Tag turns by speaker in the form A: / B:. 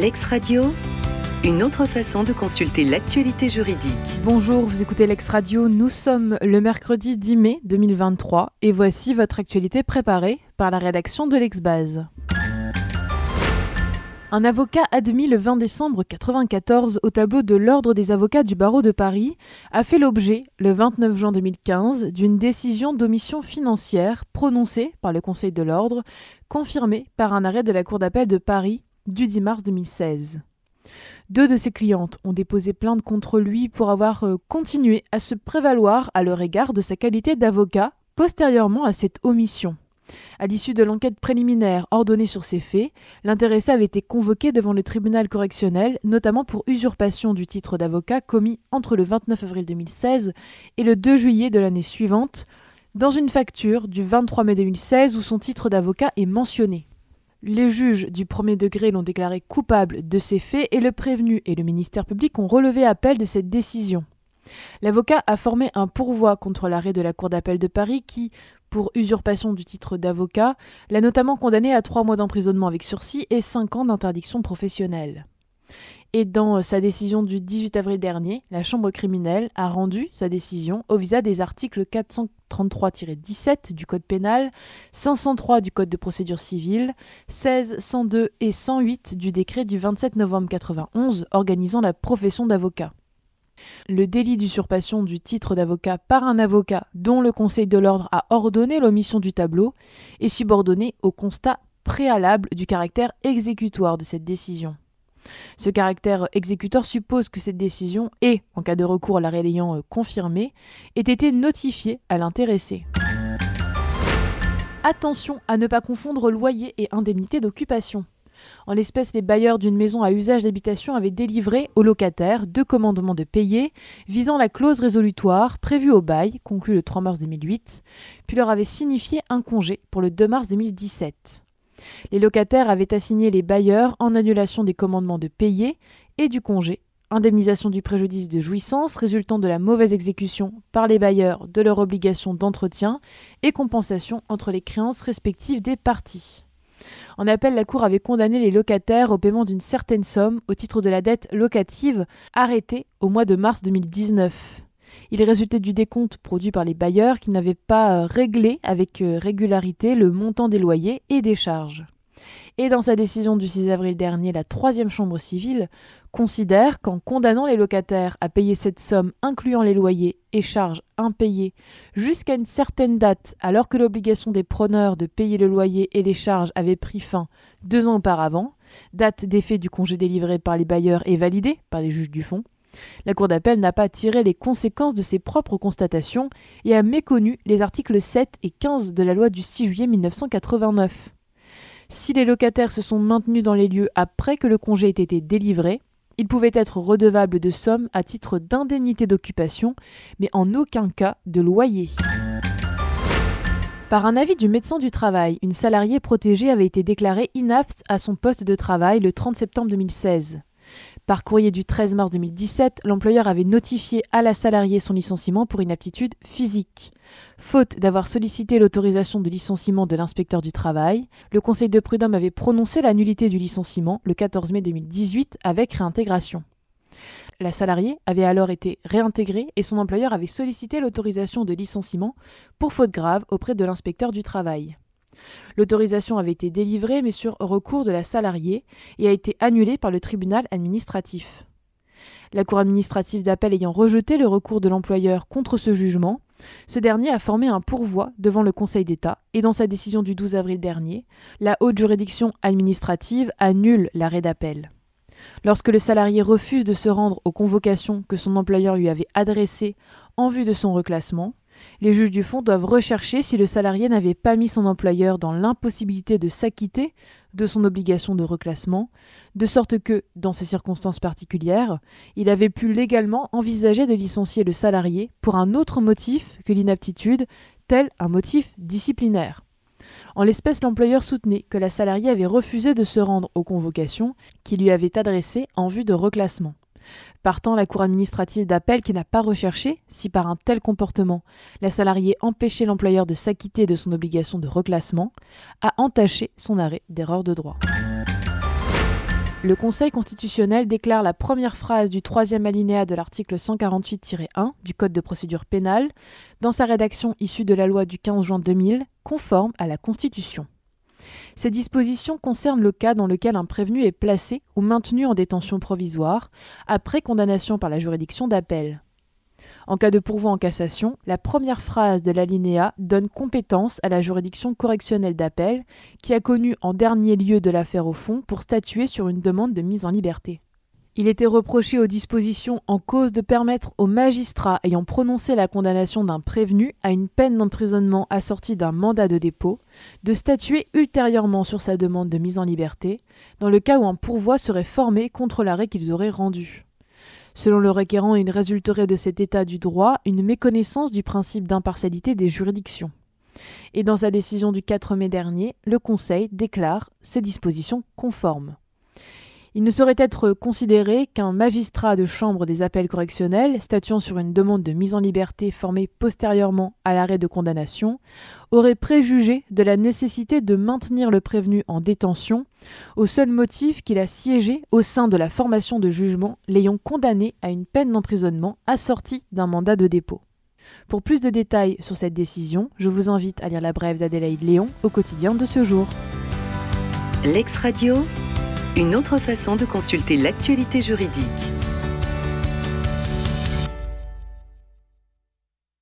A: Lex Radio, une autre façon de consulter l'actualité juridique.
B: Bonjour, vous écoutez Lex Radio, nous sommes le mercredi 10 mai 2023 et voici votre actualité préparée par la rédaction de l'Exbase. Un avocat admis le 20 décembre 1994 au tableau de l'Ordre des avocats du barreau de Paris a fait l'objet, le 29 juin 2015, d'une décision d'omission financière prononcée par le Conseil de l'Ordre, confirmée par un arrêt de la Cour d'appel de Paris du 10 mars 2016. Deux de ses clientes ont déposé plainte contre lui pour avoir euh, continué à se prévaloir à leur égard de sa qualité d'avocat postérieurement à cette omission. À l'issue de l'enquête préliminaire ordonnée sur ces faits, l'intéressé avait été convoqué devant le tribunal correctionnel, notamment pour usurpation du titre d'avocat commis entre le 29 avril 2016 et le 2 juillet de l'année suivante, dans une facture du 23 mai 2016 où son titre d'avocat est mentionné. Les juges du premier degré l'ont déclaré coupable de ces faits et le prévenu et le ministère public ont relevé appel de cette décision. L'avocat a formé un pourvoi contre l'arrêt de la Cour d'appel de Paris qui, pour usurpation du titre d'avocat, l'a notamment condamné à trois mois d'emprisonnement avec sursis et cinq ans d'interdiction professionnelle. Et dans sa décision du 18 avril dernier, la Chambre criminelle a rendu sa décision au visa des articles 433-17 du Code pénal, 503 du Code de procédure civile, 16, 102 et 108 du décret du 27 novembre 91 organisant la profession d'avocat. Le délit d'usurpation du titre d'avocat par un avocat dont le Conseil de l'ordre a ordonné l'omission du tableau est subordonné au constat préalable du caractère exécutoire de cette décision. Ce caractère exécuteur suppose que cette décision et, en cas de recours à l'arrêt l'ayant euh, confirmé, ait été notifiée à l'intéressé. Attention à ne pas confondre loyer et indemnité d'occupation. En l'espèce, les bailleurs d'une maison à usage d'habitation avaient délivré aux locataires deux commandements de payer visant la clause résolutoire prévue au bail, conclu le 3 mars 2008, puis leur avaient signifié un congé pour le 2 mars 2017. Les locataires avaient assigné les bailleurs en annulation des commandements de payer et du congé, indemnisation du préjudice de jouissance résultant de la mauvaise exécution par les bailleurs de leur obligation d'entretien et compensation entre les créances respectives des parties. En appel, la Cour avait condamné les locataires au paiement d'une certaine somme au titre de la dette locative arrêtée au mois de mars 2019. Il résultait du décompte produit par les bailleurs qui n'avaient pas euh, réglé avec euh, régularité le montant des loyers et des charges. Et dans sa décision du 6 avril dernier, la troisième chambre civile considère qu'en condamnant les locataires à payer cette somme incluant les loyers et charges impayées jusqu'à une certaine date alors que l'obligation des preneurs de payer le loyer et les charges avait pris fin deux ans auparavant, date d'effet du congé délivré par les bailleurs et validé par les juges du fonds, la Cour d'appel n'a pas tiré les conséquences de ses propres constatations et a méconnu les articles 7 et 15 de la loi du 6 juillet 1989. Si les locataires se sont maintenus dans les lieux après que le congé ait été délivré, ils pouvaient être redevables de sommes à titre d'indemnité d'occupation, mais en aucun cas de loyer. Par un avis du médecin du travail, une salariée protégée avait été déclarée inapte à son poste de travail le 30 septembre 2016. Par courrier du 13 mars 2017, l'employeur avait notifié à la salariée son licenciement pour inaptitude physique. Faute d'avoir sollicité l'autorisation de licenciement de l'inspecteur du travail, le Conseil de prud'homme avait prononcé la nullité du licenciement le 14 mai 2018 avec réintégration. La salariée avait alors été réintégrée et son employeur avait sollicité l'autorisation de licenciement pour faute grave auprès de l'inspecteur du travail. L'autorisation avait été délivrée mais sur recours de la salariée et a été annulée par le tribunal administratif. La Cour administrative d'appel ayant rejeté le recours de l'employeur contre ce jugement, ce dernier a formé un pourvoi devant le Conseil d'État et dans sa décision du 12 avril dernier, la haute juridiction administrative annule l'arrêt d'appel. Lorsque le salarié refuse de se rendre aux convocations que son employeur lui avait adressées en vue de son reclassement, les juges du fond doivent rechercher si le salarié n'avait pas mis son employeur dans l'impossibilité de s'acquitter de son obligation de reclassement, de sorte que, dans ces circonstances particulières, il avait pu légalement envisager de licencier le salarié pour un autre motif que l'inaptitude, tel un motif disciplinaire. En l'espèce, l'employeur soutenait que la salariée avait refusé de se rendre aux convocations qui lui avaient adressées en vue de reclassement. Partant, la Cour administrative d'appel qui n'a pas recherché si par un tel comportement la salariée empêchait l'employeur de s'acquitter de son obligation de reclassement, a entaché son arrêt d'erreur de droit. le Conseil constitutionnel déclare la première phrase du troisième alinéa de l'article 148-1 du Code de procédure pénale, dans sa rédaction issue de la loi du 15 juin 2000, conforme à la Constitution. Ces dispositions concernent le cas dans lequel un prévenu est placé ou maintenu en détention provisoire après condamnation par la juridiction d'appel. En cas de pourvoi en cassation, la première phrase de l'alinéa donne compétence à la juridiction correctionnelle d'appel, qui a connu en dernier lieu de l'affaire au fond pour statuer sur une demande de mise en liberté. Il était reproché aux dispositions en cause de permettre aux magistrats ayant prononcé la condamnation d'un prévenu à une peine d'emprisonnement assortie d'un mandat de dépôt de statuer ultérieurement sur sa demande de mise en liberté, dans le cas où un pourvoi serait formé contre l'arrêt qu'ils auraient rendu. Selon le requérant, il résulterait de cet état du droit une méconnaissance du principe d'impartialité des juridictions. Et dans sa décision du 4 mai dernier, le Conseil déclare ces dispositions conformes. Il ne saurait être considéré qu'un magistrat de chambre des appels correctionnels, statuant sur une demande de mise en liberté formée postérieurement à l'arrêt de condamnation, aurait préjugé de la nécessité de maintenir le prévenu en détention au seul motif qu'il a siégé au sein de la formation de jugement l'ayant condamné à une peine d'emprisonnement assortie d'un mandat de dépôt. Pour plus de détails sur cette décision, je vous invite à lire la brève d'Adélaïde Léon au quotidien de ce jour.
A: L'ex-radio une autre façon de consulter l'actualité juridique.